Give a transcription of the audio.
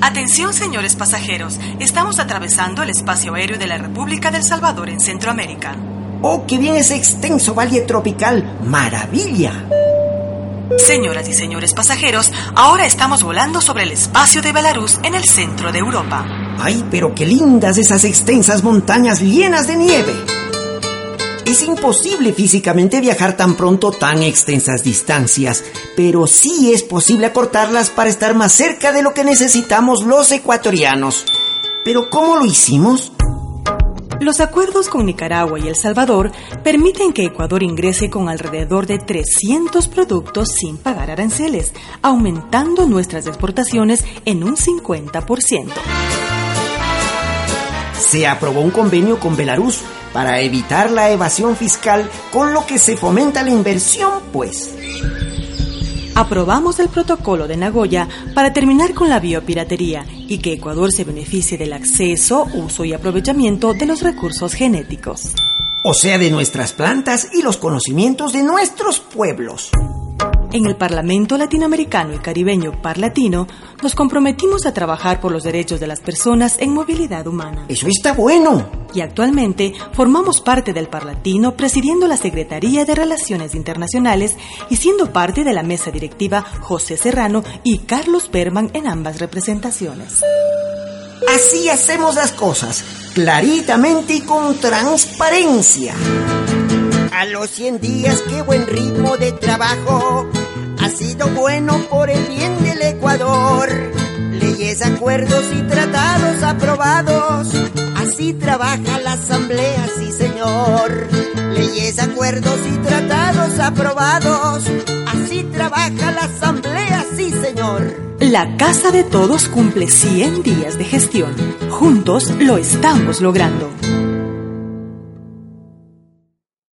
Atención señores pasajeros, estamos atravesando el espacio aéreo de la República del Salvador en Centroamérica. ¡Oh, qué bien ese extenso valle tropical! ¡Maravilla! Señoras y señores pasajeros, ahora estamos volando sobre el espacio de Belarus en el centro de Europa. ¡Ay, pero qué lindas esas extensas montañas llenas de nieve! Es imposible físicamente viajar tan pronto tan extensas distancias, pero sí es posible acortarlas para estar más cerca de lo que necesitamos los ecuatorianos. ¿Pero cómo lo hicimos? Los acuerdos con Nicaragua y El Salvador permiten que Ecuador ingrese con alrededor de 300 productos sin pagar aranceles, aumentando nuestras exportaciones en un 50%. Se aprobó un convenio con Belarus para evitar la evasión fiscal, con lo que se fomenta la inversión, pues. Aprobamos el protocolo de Nagoya para terminar con la biopiratería y que Ecuador se beneficie del acceso, uso y aprovechamiento de los recursos genéticos. O sea, de nuestras plantas y los conocimientos de nuestros pueblos. En el Parlamento Latinoamericano y Caribeño Parlatino nos comprometimos a trabajar por los derechos de las personas en movilidad humana. Eso está bueno. Y actualmente formamos parte del Parlatino presidiendo la Secretaría de Relaciones Internacionales y siendo parte de la mesa directiva José Serrano y Carlos Berman en ambas representaciones. Así hacemos las cosas, claritamente y con transparencia. A los 100 días, qué buen ritmo de trabajo. Ha sido bueno por el bien del Ecuador. Leyes, acuerdos y tratados aprobados. Así trabaja la Asamblea, sí señor. Leyes, acuerdos y tratados aprobados. Así trabaja la Asamblea. La Casa de Todos cumple 100 días de gestión. Juntos lo estamos logrando.